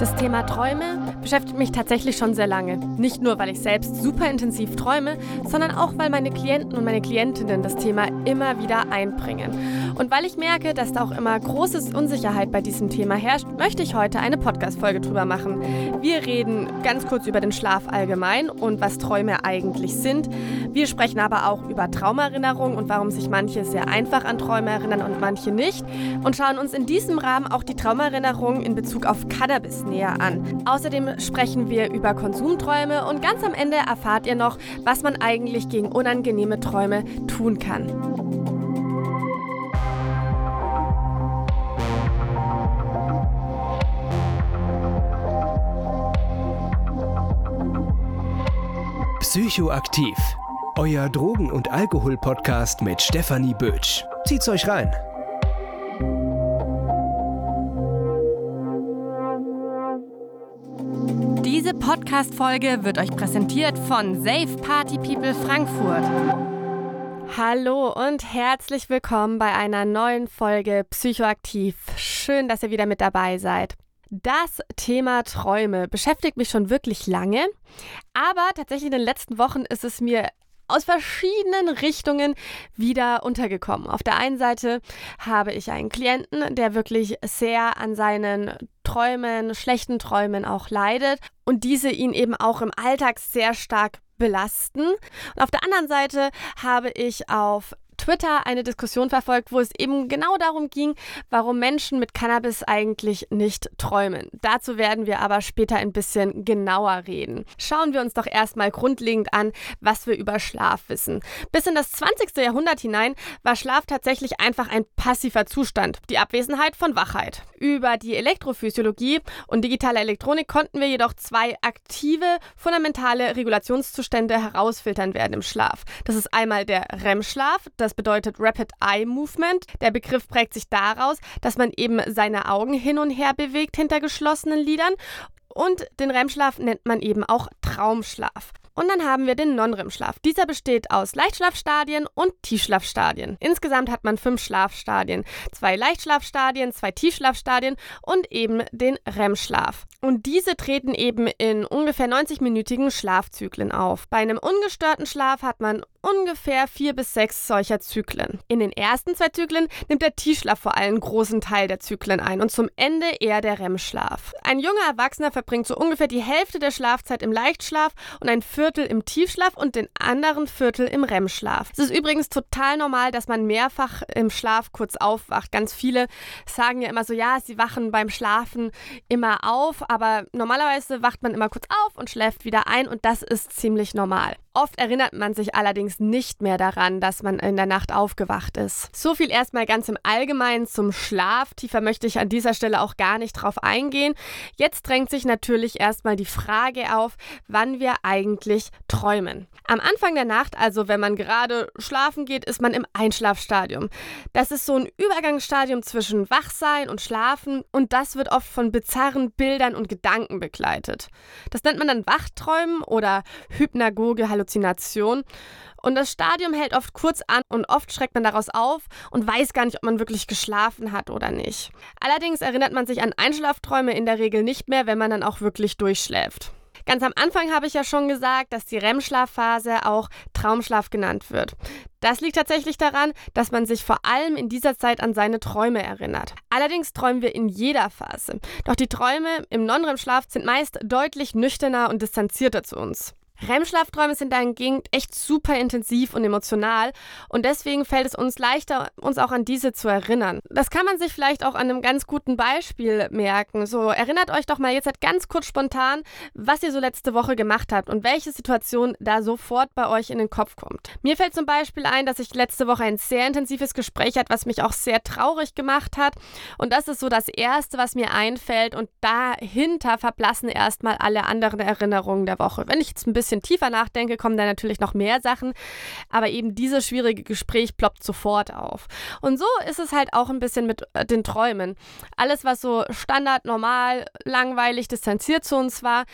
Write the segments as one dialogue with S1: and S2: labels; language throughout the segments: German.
S1: Das Thema Träume beschäftigt mich tatsächlich schon sehr lange. Nicht nur, weil ich selbst super intensiv träume, sondern auch, weil meine Klienten und meine Klientinnen das Thema immer wieder einbringen. Und weil ich merke, dass da auch immer große Unsicherheit bei diesem Thema herrscht, möchte ich heute eine Podcast-Folge drüber machen. Wir reden ganz kurz über den Schlaf allgemein und was Träume eigentlich sind. Wir sprechen aber auch über Traumerinnerung und warum sich manche sehr einfach an Träume erinnern und manche nicht. Und schauen uns in diesem Rahmen auch die Traumerinnerung in Bezug auf Cannabis näher an. Außerdem sprechen wir über Konsumträume und ganz am Ende erfahrt ihr noch, was man eigentlich gegen unangenehme Träume tun kann.
S2: Psychoaktiv. Euer Drogen- und Alkohol-Podcast mit Stefanie Bötsch. Zieht's euch rein.
S1: Podcast-Folge wird euch präsentiert von Safe Party People Frankfurt. Hallo und herzlich willkommen bei einer neuen Folge Psychoaktiv. Schön, dass ihr wieder mit dabei seid. Das Thema Träume beschäftigt mich schon wirklich lange, aber tatsächlich in den letzten Wochen ist es mir aus verschiedenen Richtungen wieder untergekommen. Auf der einen Seite habe ich einen Klienten, der wirklich sehr an seinen Träumen, schlechten Träumen auch leidet und diese ihn eben auch im Alltag sehr stark belasten. Und auf der anderen Seite habe ich auf Twitter eine Diskussion verfolgt, wo es eben genau darum ging, warum Menschen mit Cannabis eigentlich nicht träumen. Dazu werden wir aber später ein bisschen genauer reden. Schauen wir uns doch erstmal grundlegend an, was wir über Schlaf wissen. Bis in das 20. Jahrhundert hinein war Schlaf tatsächlich einfach ein passiver Zustand, die Abwesenheit von Wachheit. Über die Elektrophysiologie und digitale Elektronik konnten wir jedoch zwei aktive, fundamentale Regulationszustände herausfiltern werden im Schlaf. Das ist einmal der REM-Schlaf, das bedeutet Rapid Eye Movement. Der Begriff prägt sich daraus, dass man eben seine Augen hin und her bewegt hinter geschlossenen Lidern. Und den REM-Schlaf nennt man eben auch Traumschlaf. Und dann haben wir den Non-REM-Schlaf. Dieser besteht aus Leichtschlafstadien und Tiefschlafstadien. Insgesamt hat man fünf Schlafstadien. Zwei Leichtschlafstadien, zwei Tiefschlafstadien und eben den REM-Schlaf. Und diese treten eben in ungefähr 90-minütigen Schlafzyklen auf. Bei einem ungestörten Schlaf hat man ungefähr vier bis sechs solcher Zyklen. In den ersten zwei Zyklen nimmt der Tiefschlaf vor allem einen großen Teil der Zyklen ein und zum Ende eher der REM-Schlaf. Ein junger Erwachsener verbringt so ungefähr die Hälfte der Schlafzeit im Leichtschlaf und ein Viertel im Tiefschlaf und den anderen Viertel im REM-Schlaf. Es ist übrigens total normal, dass man mehrfach im Schlaf kurz aufwacht. Ganz viele sagen ja immer so, ja, sie wachen beim Schlafen immer auf, aber normalerweise wacht man immer kurz auf und schläft wieder ein und das ist ziemlich normal. Oft erinnert man sich allerdings nicht mehr daran, dass man in der Nacht aufgewacht ist. So viel erstmal ganz im Allgemeinen zum Schlaf. Tiefer möchte ich an dieser Stelle auch gar nicht drauf eingehen. Jetzt drängt sich natürlich erstmal die Frage auf, wann wir eigentlich träumen. Am Anfang der Nacht, also wenn man gerade schlafen geht, ist man im Einschlafstadium. Das ist so ein Übergangsstadium zwischen Wachsein und Schlafen und das wird oft von bizarren Bildern und Gedanken begleitet. Das nennt man dann Wachträumen oder Hypnagoge Halluzination. Und das Stadium hält oft kurz an und oft schreckt man daraus auf und weiß gar nicht, ob man wirklich geschlafen hat oder nicht. Allerdings erinnert man sich an Einschlafträume in der Regel nicht mehr, wenn man dann auch wirklich durchschläft. Ganz am Anfang habe ich ja schon gesagt, dass die REM-Schlafphase auch Traumschlaf genannt wird. Das liegt tatsächlich daran, dass man sich vor allem in dieser Zeit an seine Träume erinnert. Allerdings träumen wir in jeder Phase. Doch die Träume im Non-REM-Schlaf sind meist deutlich nüchterner und distanzierter zu uns. REM-Schlafträume sind dahingehend echt super intensiv und emotional und deswegen fällt es uns leichter, uns auch an diese zu erinnern. Das kann man sich vielleicht auch an einem ganz guten Beispiel merken. So, erinnert euch doch mal jetzt halt ganz kurz spontan, was ihr so letzte Woche gemacht habt und welche Situation da sofort bei euch in den Kopf kommt. Mir fällt zum Beispiel ein, dass ich letzte Woche ein sehr intensives Gespräch hatte, was mich auch sehr traurig gemacht hat und das ist so das Erste, was mir einfällt und dahinter verblassen erstmal alle anderen Erinnerungen der Woche. Wenn ich jetzt ein bisschen bisschen tiefer nachdenke, kommen da natürlich noch mehr Sachen. Aber eben dieses schwierige Gespräch ploppt sofort auf. Und so ist es halt auch ein bisschen mit äh, den Träumen. Alles, was so standard, normal, langweilig, distanziert zu uns war,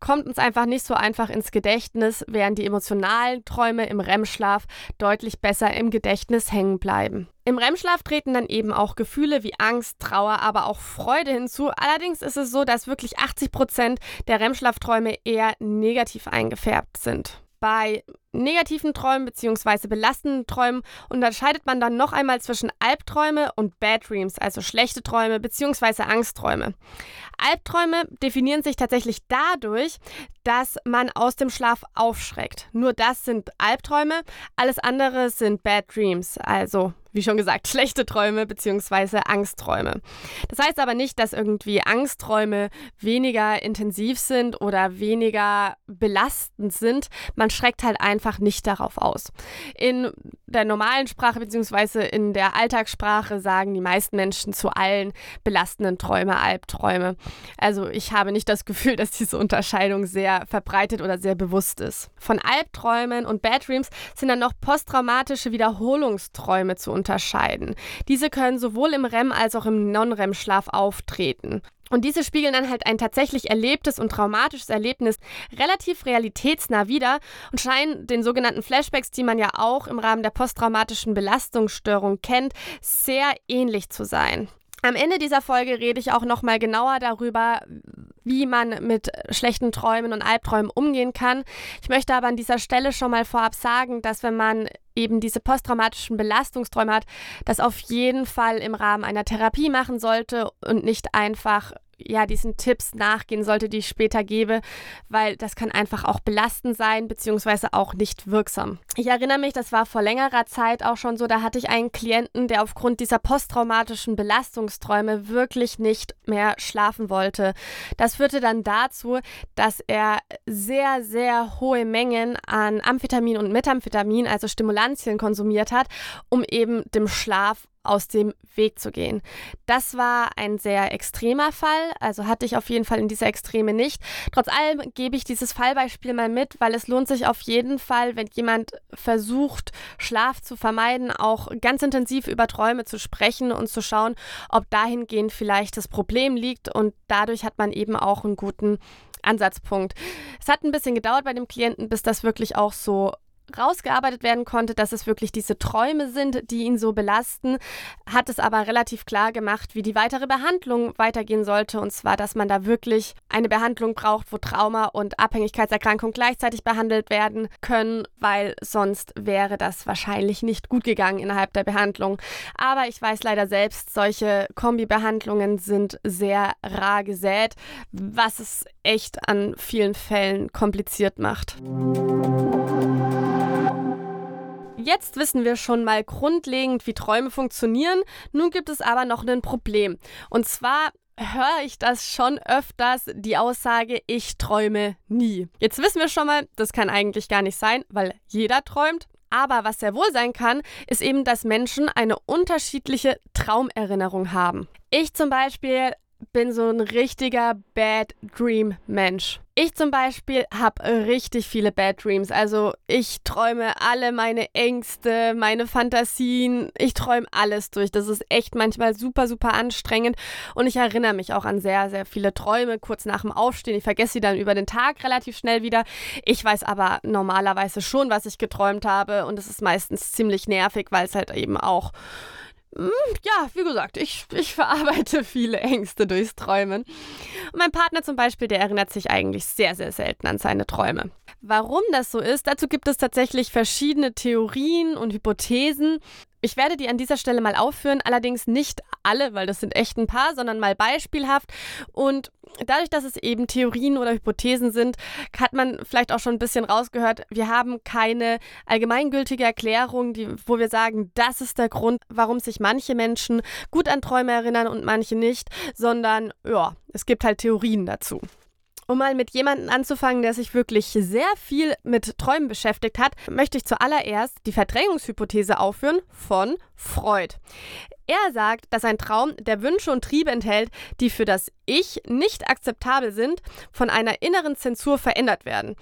S1: kommt uns einfach nicht so einfach ins Gedächtnis, während die emotionalen Träume im REM-Schlaf deutlich besser im Gedächtnis hängen bleiben. Im REM-Schlaf treten dann eben auch Gefühle wie Angst, Trauer, aber auch Freude hinzu. Allerdings ist es so, dass wirklich 80 Prozent der REM-Schlafträume eher negativ eingefärbt sind. Bei negativen Träumen bzw. belastenden Träumen unterscheidet man dann noch einmal zwischen Albträume und Bad Dreams, also schlechte Träume bzw. Angstträume. Albträume definieren sich tatsächlich dadurch, dass man aus dem Schlaf aufschreckt. Nur das sind Albträume, alles andere sind Bad Dreams, also wie schon gesagt, schlechte Träume bzw. Angstträume. Das heißt aber nicht, dass irgendwie Angstträume weniger intensiv sind oder weniger belastend sind. Man schreckt halt einfach nicht darauf aus. In der normalen Sprache bzw. in der Alltagssprache sagen die meisten Menschen zu allen belastenden Träume Albträume. Also ich habe nicht das Gefühl, dass diese Unterscheidung sehr verbreitet oder sehr bewusst ist. Von Albträumen und Bad Dreams sind dann noch posttraumatische Wiederholungsträume zu unterscheiden. Diese können sowohl im REM als auch im Non-REM-Schlaf auftreten. Und diese spiegeln dann halt ein tatsächlich erlebtes und traumatisches Erlebnis relativ realitätsnah wider und scheinen den sogenannten Flashbacks, die man ja auch im Rahmen der posttraumatischen Belastungsstörung kennt, sehr ähnlich zu sein. Am Ende dieser Folge rede ich auch nochmal genauer darüber, wie man mit schlechten Träumen und Albträumen umgehen kann. Ich möchte aber an dieser Stelle schon mal vorab sagen, dass wenn man eben diese posttraumatischen Belastungsträume hat, das auf jeden Fall im Rahmen einer Therapie machen sollte und nicht einfach ja, diesen Tipps nachgehen sollte, die ich später gebe, weil das kann einfach auch belastend sein, beziehungsweise auch nicht wirksam. Ich erinnere mich, das war vor längerer Zeit auch schon so, da hatte ich einen Klienten, der aufgrund dieser posttraumatischen Belastungsträume wirklich nicht mehr schlafen wollte. Das führte dann dazu, dass er sehr, sehr hohe Mengen an Amphetamin und Methamphetamin, also Stimulantien, konsumiert hat, um eben dem Schlaf aus dem Weg zu gehen. Das war ein sehr extremer Fall, also hatte ich auf jeden Fall in dieser Extreme nicht. Trotz allem gebe ich dieses Fallbeispiel mal mit, weil es lohnt sich auf jeden Fall, wenn jemand versucht, Schlaf zu vermeiden, auch ganz intensiv über Träume zu sprechen und zu schauen, ob dahingehend vielleicht das Problem liegt und dadurch hat man eben auch einen guten Ansatzpunkt. Es hat ein bisschen gedauert bei dem Klienten, bis das wirklich auch so rausgearbeitet werden konnte, dass es wirklich diese Träume sind, die ihn so belasten, hat es aber relativ klar gemacht, wie die weitere Behandlung weitergehen sollte. Und zwar, dass man da wirklich eine Behandlung braucht, wo Trauma und Abhängigkeitserkrankung gleichzeitig behandelt werden können, weil sonst wäre das wahrscheinlich nicht gut gegangen innerhalb der Behandlung. Aber ich weiß leider selbst, solche Kombibehandlungen sind sehr rar gesät, was es echt an vielen Fällen kompliziert macht. Jetzt wissen wir schon mal grundlegend, wie Träume funktionieren. Nun gibt es aber noch ein Problem. Und zwar höre ich das schon öfters, die Aussage, ich träume nie. Jetzt wissen wir schon mal, das kann eigentlich gar nicht sein, weil jeder träumt. Aber was sehr wohl sein kann, ist eben, dass Menschen eine unterschiedliche Traumerinnerung haben. Ich zum Beispiel bin so ein richtiger Bad Dream Mensch. Ich zum Beispiel habe richtig viele Bad Dreams. Also ich träume alle meine Ängste, meine Fantasien. Ich träume alles durch. Das ist echt manchmal super, super anstrengend. Und ich erinnere mich auch an sehr, sehr viele Träume kurz nach dem Aufstehen. Ich vergesse sie dann über den Tag relativ schnell wieder. Ich weiß aber normalerweise schon, was ich geträumt habe. Und es ist meistens ziemlich nervig, weil es halt eben auch ja, wie gesagt, ich, ich verarbeite viele Ängste durchs Träumen. Mein Partner zum Beispiel, der erinnert sich eigentlich sehr, sehr selten an seine Träume. Warum das so ist, dazu gibt es tatsächlich verschiedene Theorien und Hypothesen. Ich werde die an dieser Stelle mal aufführen, allerdings nicht alle, weil das sind echt ein paar, sondern mal beispielhaft. Und dadurch, dass es eben Theorien oder Hypothesen sind, hat man vielleicht auch schon ein bisschen rausgehört, wir haben keine allgemeingültige Erklärung, die, wo wir sagen, das ist der Grund, warum sich manche Menschen gut an Träume erinnern und manche nicht, sondern ja, es gibt halt Theorien dazu. Um mal mit jemandem anzufangen, der sich wirklich sehr viel mit Träumen beschäftigt hat, möchte ich zuallererst die Verdrängungshypothese aufführen von Freud. Er sagt, dass ein Traum, der Wünsche und Triebe enthält, die für das Ich nicht akzeptabel sind, von einer inneren Zensur verändert werden.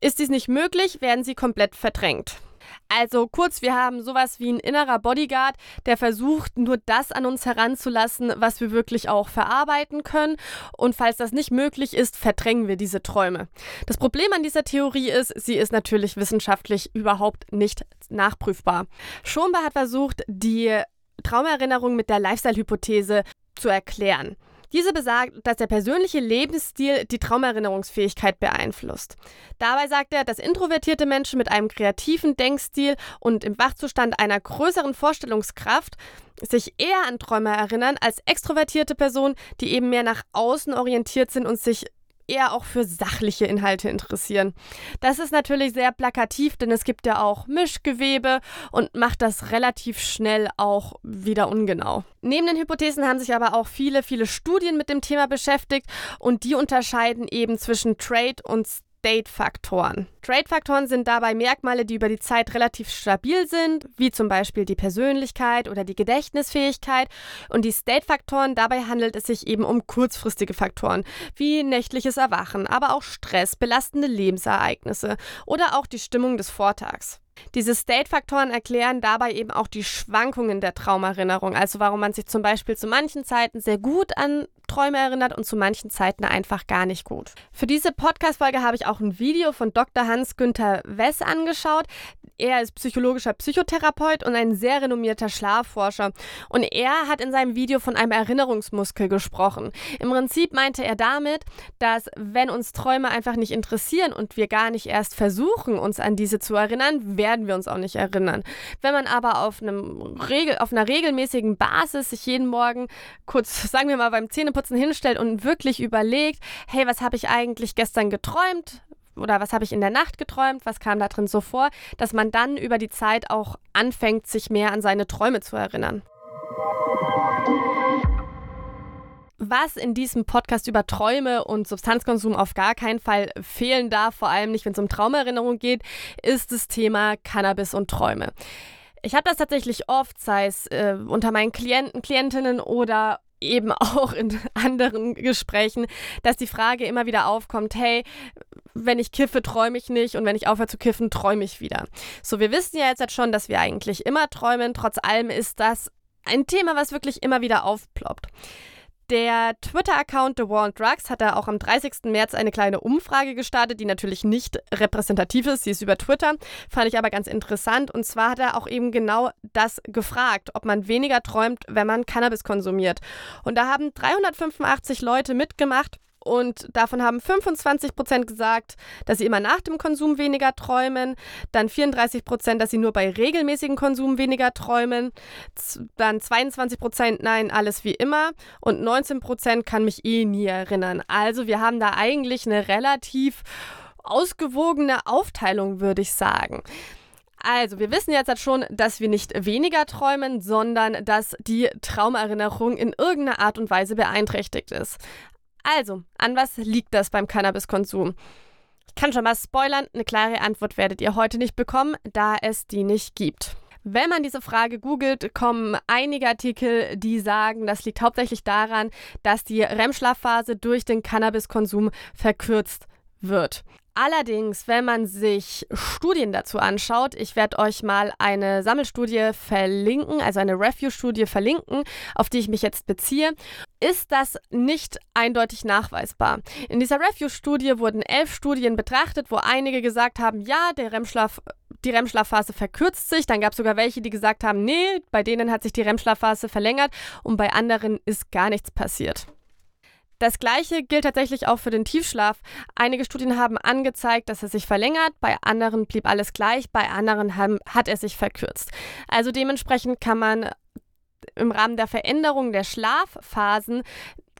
S1: Ist dies nicht möglich, werden sie komplett verdrängt. Also kurz, wir haben sowas wie ein innerer Bodyguard, der versucht, nur das an uns heranzulassen, was wir wirklich auch verarbeiten können. Und falls das nicht möglich ist, verdrängen wir diese Träume. Das Problem an dieser Theorie ist, sie ist natürlich wissenschaftlich überhaupt nicht nachprüfbar. Schomba hat versucht, die Traumerinnerung mit der Lifestyle-Hypothese zu erklären. Diese besagt, dass der persönliche Lebensstil die Traumerinnerungsfähigkeit beeinflusst. Dabei sagt er, dass introvertierte Menschen mit einem kreativen Denkstil und im Wachzustand einer größeren Vorstellungskraft sich eher an Träume erinnern als extrovertierte Personen, die eben mehr nach außen orientiert sind und sich eher auch für sachliche Inhalte interessieren. Das ist natürlich sehr plakativ, denn es gibt ja auch Mischgewebe und macht das relativ schnell auch wieder ungenau. Neben den Hypothesen haben sich aber auch viele, viele Studien mit dem Thema beschäftigt und die unterscheiden eben zwischen Trade und State-Faktoren. Trade-Faktoren sind dabei Merkmale, die über die Zeit relativ stabil sind, wie zum Beispiel die Persönlichkeit oder die Gedächtnisfähigkeit. Und die State-Faktoren, dabei handelt es sich eben um kurzfristige Faktoren, wie nächtliches Erwachen, aber auch Stress, belastende Lebensereignisse oder auch die Stimmung des Vortags. Diese State-Faktoren erklären dabei eben auch die Schwankungen der Traumerinnerung, also warum man sich zum Beispiel zu manchen Zeiten sehr gut an Träume erinnert und zu manchen Zeiten einfach gar nicht gut. Für diese Podcast-Folge habe ich auch ein Video von Dr. Hans-Günther Wess angeschaut. Er ist psychologischer Psychotherapeut und ein sehr renommierter Schlafforscher. Und er hat in seinem Video von einem Erinnerungsmuskel gesprochen. Im Prinzip meinte er damit, dass wenn uns Träume einfach nicht interessieren und wir gar nicht erst versuchen, uns an diese zu erinnern, werden wir uns auch nicht erinnern. Wenn man aber auf, einem Regel, auf einer regelmäßigen Basis sich jeden Morgen kurz, sagen wir mal, beim Zähneputzen hinstellt und wirklich überlegt, hey, was habe ich eigentlich gestern geträumt? oder was habe ich in der Nacht geträumt, was kam da drin so vor, dass man dann über die Zeit auch anfängt, sich mehr an seine Träume zu erinnern. Was in diesem Podcast über Träume und Substanzkonsum auf gar keinen Fall fehlen darf, vor allem nicht, wenn es um Traumerinnerung geht, ist das Thema Cannabis und Träume. Ich habe das tatsächlich oft, sei es äh, unter meinen Klienten, Klientinnen oder eben auch in anderen Gesprächen, dass die Frage immer wieder aufkommt, hey, wenn ich kiffe, träume ich nicht und wenn ich aufhöre zu kiffen, träume ich wieder. So, wir wissen ja jetzt schon, dass wir eigentlich immer träumen. Trotz allem ist das ein Thema, was wirklich immer wieder aufploppt. Der Twitter-Account The War on Drugs hat da auch am 30. März eine kleine Umfrage gestartet, die natürlich nicht repräsentativ ist. Sie ist über Twitter, fand ich aber ganz interessant. Und zwar hat er auch eben genau das gefragt, ob man weniger träumt, wenn man Cannabis konsumiert. Und da haben 385 Leute mitgemacht. Und davon haben 25 Prozent gesagt, dass sie immer nach dem Konsum weniger träumen. Dann 34 Prozent, dass sie nur bei regelmäßigem Konsum weniger träumen. Dann 22 Prozent, nein, alles wie immer. Und 19 Prozent kann mich eh nie erinnern. Also wir haben da eigentlich eine relativ ausgewogene Aufteilung, würde ich sagen. Also, wir wissen jetzt schon, dass wir nicht weniger träumen, sondern dass die Traumerinnerung in irgendeiner Art und Weise beeinträchtigt ist. Also, an was liegt das beim Cannabiskonsum? Ich kann schon mal spoilern, eine klare Antwort werdet ihr heute nicht bekommen, da es die nicht gibt. Wenn man diese Frage googelt, kommen einige Artikel, die sagen, das liegt hauptsächlich daran, dass die REM-Schlafphase durch den Cannabiskonsum verkürzt wird. Allerdings, wenn man sich Studien dazu anschaut, ich werde euch mal eine Sammelstudie verlinken, also eine Review-Studie verlinken, auf die ich mich jetzt beziehe, ist das nicht eindeutig nachweisbar. In dieser Review-Studie wurden elf Studien betrachtet, wo einige gesagt haben, ja, der REM-Schlaf die REM-Schlafphase verkürzt sich. Dann gab es sogar welche, die gesagt haben, nee, bei denen hat sich die REM-Schlafphase verlängert und bei anderen ist gar nichts passiert. Das gleiche gilt tatsächlich auch für den Tiefschlaf. Einige Studien haben angezeigt, dass er sich verlängert, bei anderen blieb alles gleich, bei anderen haben, hat er sich verkürzt. Also dementsprechend kann man im Rahmen der Veränderung der Schlafphasen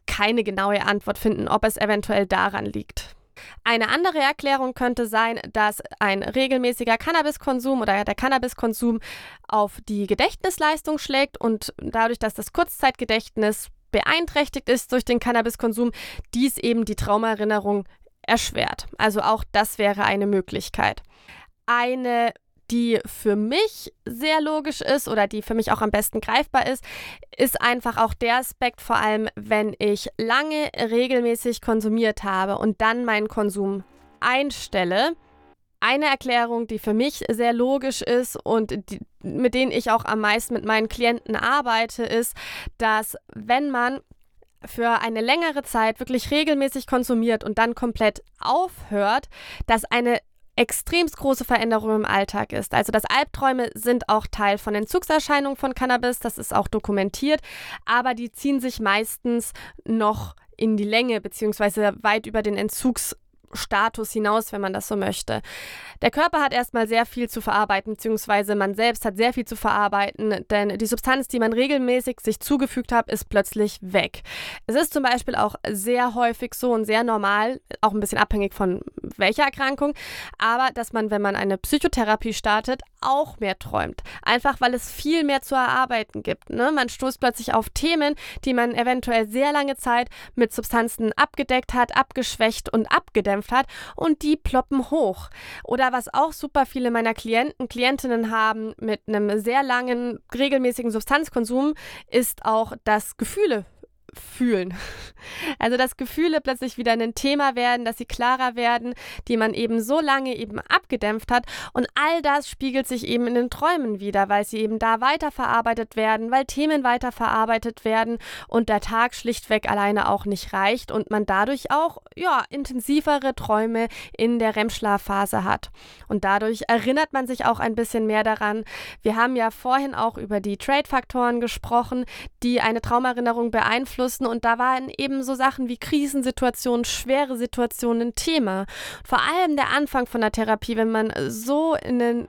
S1: keine genaue Antwort finden, ob es eventuell daran liegt. Eine andere Erklärung könnte sein, dass ein regelmäßiger Cannabiskonsum oder der Cannabiskonsum auf die Gedächtnisleistung schlägt und dadurch, dass das Kurzzeitgedächtnis beeinträchtigt ist durch den Cannabiskonsum, dies eben die Traumaerinnerung erschwert. Also auch das wäre eine Möglichkeit. Eine die für mich sehr logisch ist oder die für mich auch am besten greifbar ist, ist einfach auch der Aspekt, vor allem wenn ich lange regelmäßig konsumiert habe und dann meinen Konsum einstelle, eine Erklärung, die für mich sehr logisch ist und die, mit denen ich auch am meisten mit meinen Klienten arbeite, ist, dass wenn man für eine längere Zeit wirklich regelmäßig konsumiert und dann komplett aufhört, dass eine extremst große Veränderung im Alltag ist. Also dass Albträume sind auch Teil von Entzugserscheinungen von Cannabis, das ist auch dokumentiert, aber die ziehen sich meistens noch in die Länge beziehungsweise weit über den Entzugs Status hinaus, wenn man das so möchte. Der Körper hat erstmal sehr viel zu verarbeiten, beziehungsweise man selbst hat sehr viel zu verarbeiten, denn die Substanz, die man regelmäßig sich zugefügt hat, ist plötzlich weg. Es ist zum Beispiel auch sehr häufig so und sehr normal, auch ein bisschen abhängig von welcher Erkrankung, aber dass man, wenn man eine Psychotherapie startet, auch mehr träumt. Einfach weil es viel mehr zu erarbeiten gibt. Ne? Man stoßt plötzlich auf Themen, die man eventuell sehr lange Zeit mit Substanzen abgedeckt hat, abgeschwächt und abgedämpft gekämpft hat und die ploppen hoch. Oder was auch super viele meiner Klienten, Klientinnen haben mit einem sehr langen, regelmäßigen Substanzkonsum, ist auch, dass Gefühle fühlen. Also dass Gefühle plötzlich wieder ein Thema werden, dass sie klarer werden, die man eben so lange eben abgedämpft hat. Und all das spiegelt sich eben in den Träumen wieder, weil sie eben da weiterverarbeitet werden, weil Themen weiterverarbeitet werden und der Tag schlichtweg alleine auch nicht reicht und man dadurch auch ja, intensivere Träume in der REM-Schlafphase hat. Und dadurch erinnert man sich auch ein bisschen mehr daran. Wir haben ja vorhin auch über die Trade-Faktoren gesprochen, die eine Traumerinnerung beeinflussen beeinflussen. Und da waren eben so Sachen wie Krisensituationen, schwere Situationen ein Thema. Vor allem der Anfang von der Therapie, wenn man so in eine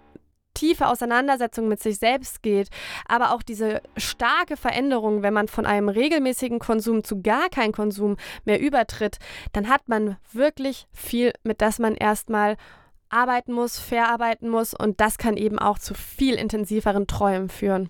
S1: tiefe Auseinandersetzung mit sich selbst geht, aber auch diese starke Veränderung, wenn man von einem regelmäßigen Konsum zu gar kein Konsum mehr übertritt, dann hat man wirklich viel, mit das man erstmal arbeiten muss, verarbeiten muss und das kann eben auch zu viel intensiveren Träumen führen.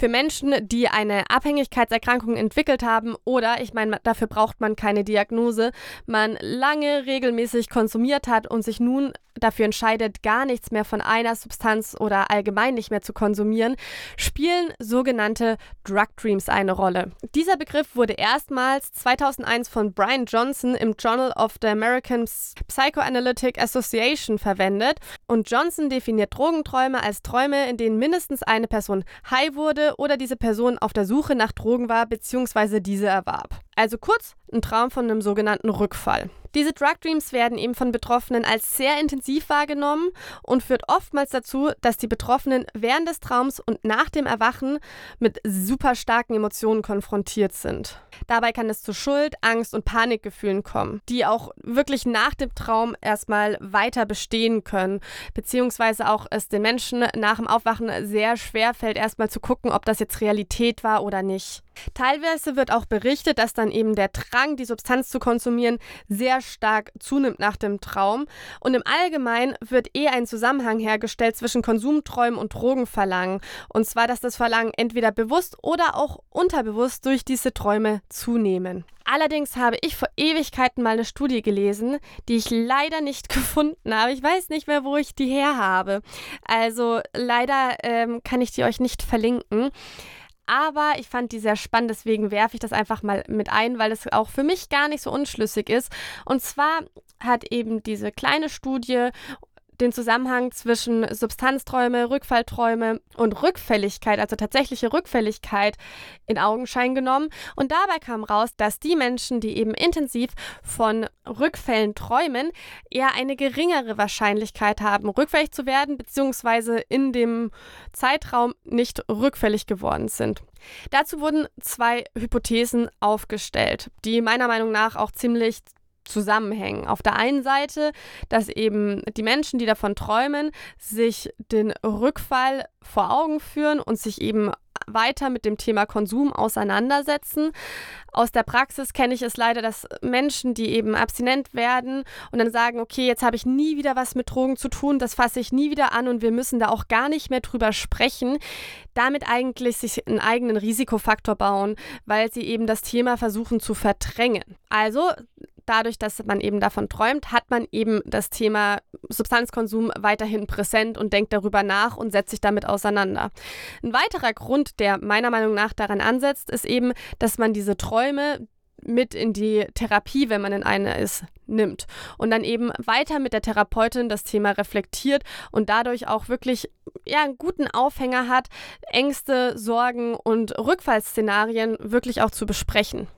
S1: Für Menschen, die eine Abhängigkeitserkrankung entwickelt haben oder, ich meine, dafür braucht man keine Diagnose, man lange regelmäßig konsumiert hat und sich nun dafür entscheidet, gar nichts mehr von einer Substanz oder allgemein nicht mehr zu konsumieren, spielen sogenannte Drug Dreams eine Rolle. Dieser Begriff wurde erstmals 2001 von Brian Johnson im Journal of the American Psychoanalytic Association verwendet und Johnson definiert Drogenträume als Träume, in denen mindestens eine Person high wurde oder diese Person auf der Suche nach Drogen war bzw. diese erwarb. Also kurz, ein Traum von einem sogenannten Rückfall. Diese Drug Dreams werden eben von Betroffenen als sehr intensiv wahrgenommen und führt oftmals dazu, dass die Betroffenen während des Traums und nach dem Erwachen mit super starken Emotionen konfrontiert sind. Dabei kann es zu Schuld, Angst und Panikgefühlen kommen, die auch wirklich nach dem Traum erstmal weiter bestehen können, beziehungsweise auch es den Menschen nach dem Aufwachen sehr schwer fällt, erstmal zu gucken, ob das jetzt Realität war oder nicht. Teilweise wird auch berichtet, dass dann eben der Drang, die Substanz zu konsumieren, sehr stark zunimmt nach dem Traum. Und im Allgemeinen wird eh ein Zusammenhang hergestellt zwischen Konsumträumen und Drogenverlangen. Und zwar, dass das Verlangen entweder bewusst oder auch unterbewusst durch diese Träume zunehmen. Allerdings habe ich vor Ewigkeiten mal eine Studie gelesen, die ich leider nicht gefunden habe. Ich weiß nicht mehr, wo ich die her habe. Also leider ähm, kann ich die euch nicht verlinken. Aber ich fand die sehr spannend, deswegen werfe ich das einfach mal mit ein, weil es auch für mich gar nicht so unschlüssig ist. Und zwar hat eben diese kleine Studie den Zusammenhang zwischen Substanzträume, Rückfallträume und Rückfälligkeit, also tatsächliche Rückfälligkeit, in Augenschein genommen. Und dabei kam raus, dass die Menschen, die eben intensiv von Rückfällen träumen, eher eine geringere Wahrscheinlichkeit haben, rückfällig zu werden, beziehungsweise in dem Zeitraum nicht rückfällig geworden sind. Dazu wurden zwei Hypothesen aufgestellt, die meiner Meinung nach auch ziemlich zusammenhängen. Auf der einen Seite, dass eben die Menschen, die davon träumen, sich den Rückfall vor Augen führen und sich eben weiter mit dem Thema Konsum auseinandersetzen. Aus der Praxis kenne ich es leider, dass Menschen, die eben abstinent werden und dann sagen, okay, jetzt habe ich nie wieder was mit Drogen zu tun, das fasse ich nie wieder an und wir müssen da auch gar nicht mehr drüber sprechen, damit eigentlich sich einen eigenen Risikofaktor bauen, weil sie eben das Thema versuchen zu verdrängen. Also dadurch, dass man eben davon träumt, hat man eben das Thema Substanzkonsum weiterhin präsent und denkt darüber nach und setzt sich damit auseinander. Ein weiterer Grund, der meiner Meinung nach daran ansetzt, ist eben, dass man diese Träume mit in die Therapie, wenn man in einer ist, nimmt und dann eben weiter mit der Therapeutin das Thema reflektiert und dadurch auch wirklich ja, einen guten Aufhänger hat, Ängste, Sorgen und Rückfallszenarien wirklich auch zu besprechen.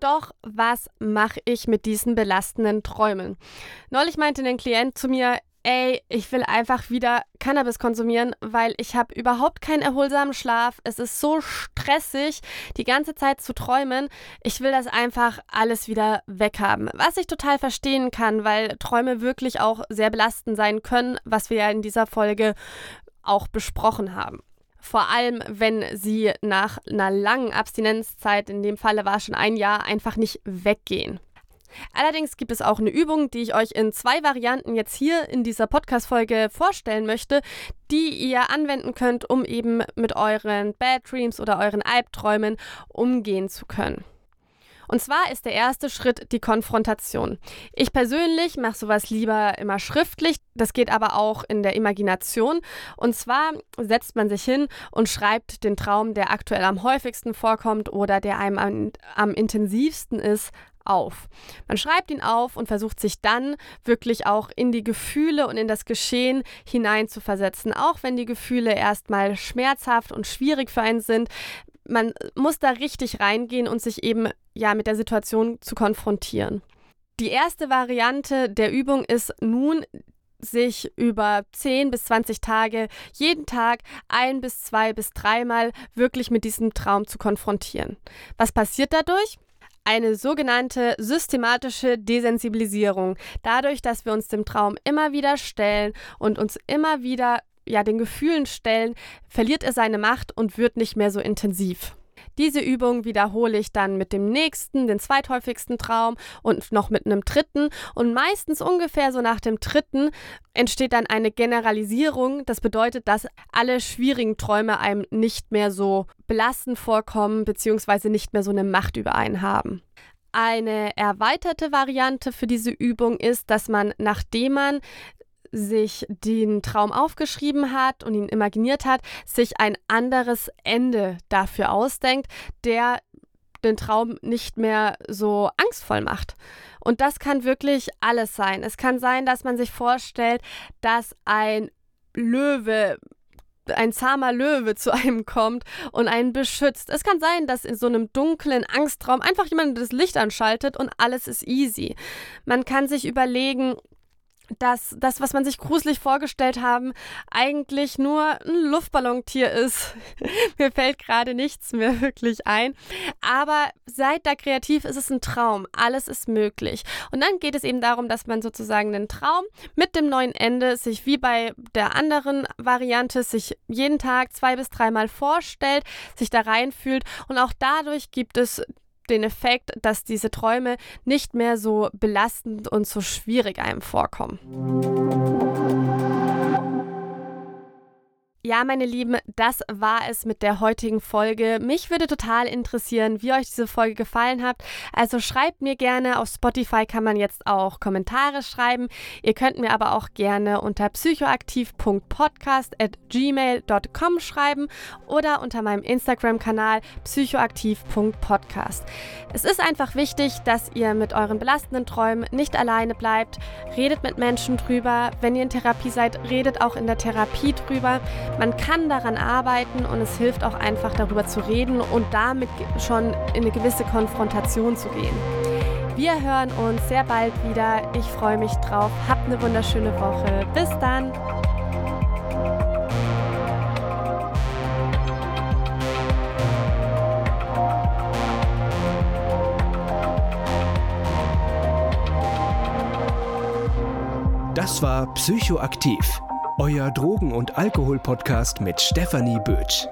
S1: Doch was mache ich mit diesen belastenden Träumen? Neulich meinte ein Klient zu mir, ey, ich will einfach wieder Cannabis konsumieren, weil ich habe überhaupt keinen erholsamen Schlaf. Es ist so stressig, die ganze Zeit zu träumen. Ich will das einfach alles wieder weghaben. Was ich total verstehen kann, weil Träume wirklich auch sehr belastend sein können, was wir ja in dieser Folge auch besprochen haben. Vor allem, wenn sie nach einer langen Abstinenzzeit, in dem Falle war schon ein Jahr, einfach nicht weggehen. Allerdings gibt es auch eine Übung, die ich euch in zwei Varianten jetzt hier in dieser Podcast-Folge vorstellen möchte, die ihr anwenden könnt, um eben mit euren Bad Dreams oder euren Albträumen umgehen zu können. Und zwar ist der erste Schritt die Konfrontation. Ich persönlich mache sowas lieber immer schriftlich. Das geht aber auch in der Imagination. Und zwar setzt man sich hin und schreibt den Traum, der aktuell am häufigsten vorkommt oder der einem am, am intensivsten ist, auf. Man schreibt ihn auf und versucht sich dann wirklich auch in die Gefühle und in das Geschehen hineinzuversetzen, auch wenn die Gefühle erstmal schmerzhaft und schwierig für einen sind man muss da richtig reingehen und sich eben ja mit der Situation zu konfrontieren. Die erste Variante der Übung ist nun, sich über 10 bis 20 Tage jeden Tag ein bis zwei bis dreimal wirklich mit diesem Traum zu konfrontieren. Was passiert dadurch? Eine sogenannte systematische Desensibilisierung. Dadurch, dass wir uns dem Traum immer wieder stellen und uns immer wieder ja, den Gefühlen stellen, verliert er seine Macht und wird nicht mehr so intensiv. Diese Übung wiederhole ich dann mit dem nächsten, den zweithäufigsten Traum und noch mit einem dritten. Und meistens ungefähr so nach dem dritten entsteht dann eine Generalisierung. Das bedeutet, dass alle schwierigen Träume einem nicht mehr so belastend vorkommen, beziehungsweise nicht mehr so eine Macht über einen haben. Eine erweiterte Variante für diese Übung ist, dass man, nachdem man sich den Traum aufgeschrieben hat und ihn imaginiert hat, sich ein anderes Ende dafür ausdenkt, der den Traum nicht mehr so angstvoll macht. Und das kann wirklich alles sein. Es kann sein, dass man sich vorstellt, dass ein Löwe ein zahmer Löwe zu einem kommt und einen beschützt. Es kann sein, dass in so einem dunklen Angstraum einfach jemand das Licht anschaltet und alles ist easy. Man kann sich überlegen, dass das, was man sich gruselig vorgestellt haben, eigentlich nur ein Luftballontier ist. Mir fällt gerade nichts mehr wirklich ein. Aber seid da kreativ, ist es ein Traum. Alles ist möglich. Und dann geht es eben darum, dass man sozusagen den Traum mit dem neuen Ende sich wie bei der anderen Variante sich jeden Tag zwei bis dreimal vorstellt, sich da reinfühlt und auch dadurch gibt es den Effekt, dass diese Träume nicht mehr so belastend und so schwierig einem vorkommen. Ja, meine Lieben, das war es mit der heutigen Folge. Mich würde total interessieren, wie euch diese Folge gefallen hat. Also schreibt mir gerne. Auf Spotify kann man jetzt auch Kommentare schreiben. Ihr könnt mir aber auch gerne unter psychoaktiv.podcast.gmail.com schreiben oder unter meinem Instagram-Kanal psychoaktiv.podcast. Es ist einfach wichtig, dass ihr mit euren belastenden Träumen nicht alleine bleibt. Redet mit Menschen drüber. Wenn ihr in Therapie seid, redet auch in der Therapie drüber. Man kann daran arbeiten und es hilft auch einfach darüber zu reden und damit schon in eine gewisse Konfrontation zu gehen. Wir hören uns sehr bald wieder. Ich freue mich drauf. Habt eine wunderschöne Woche. Bis dann.
S2: Das war Psychoaktiv euer Drogen- und Alkohol-Podcast mit Stefanie Bötsch.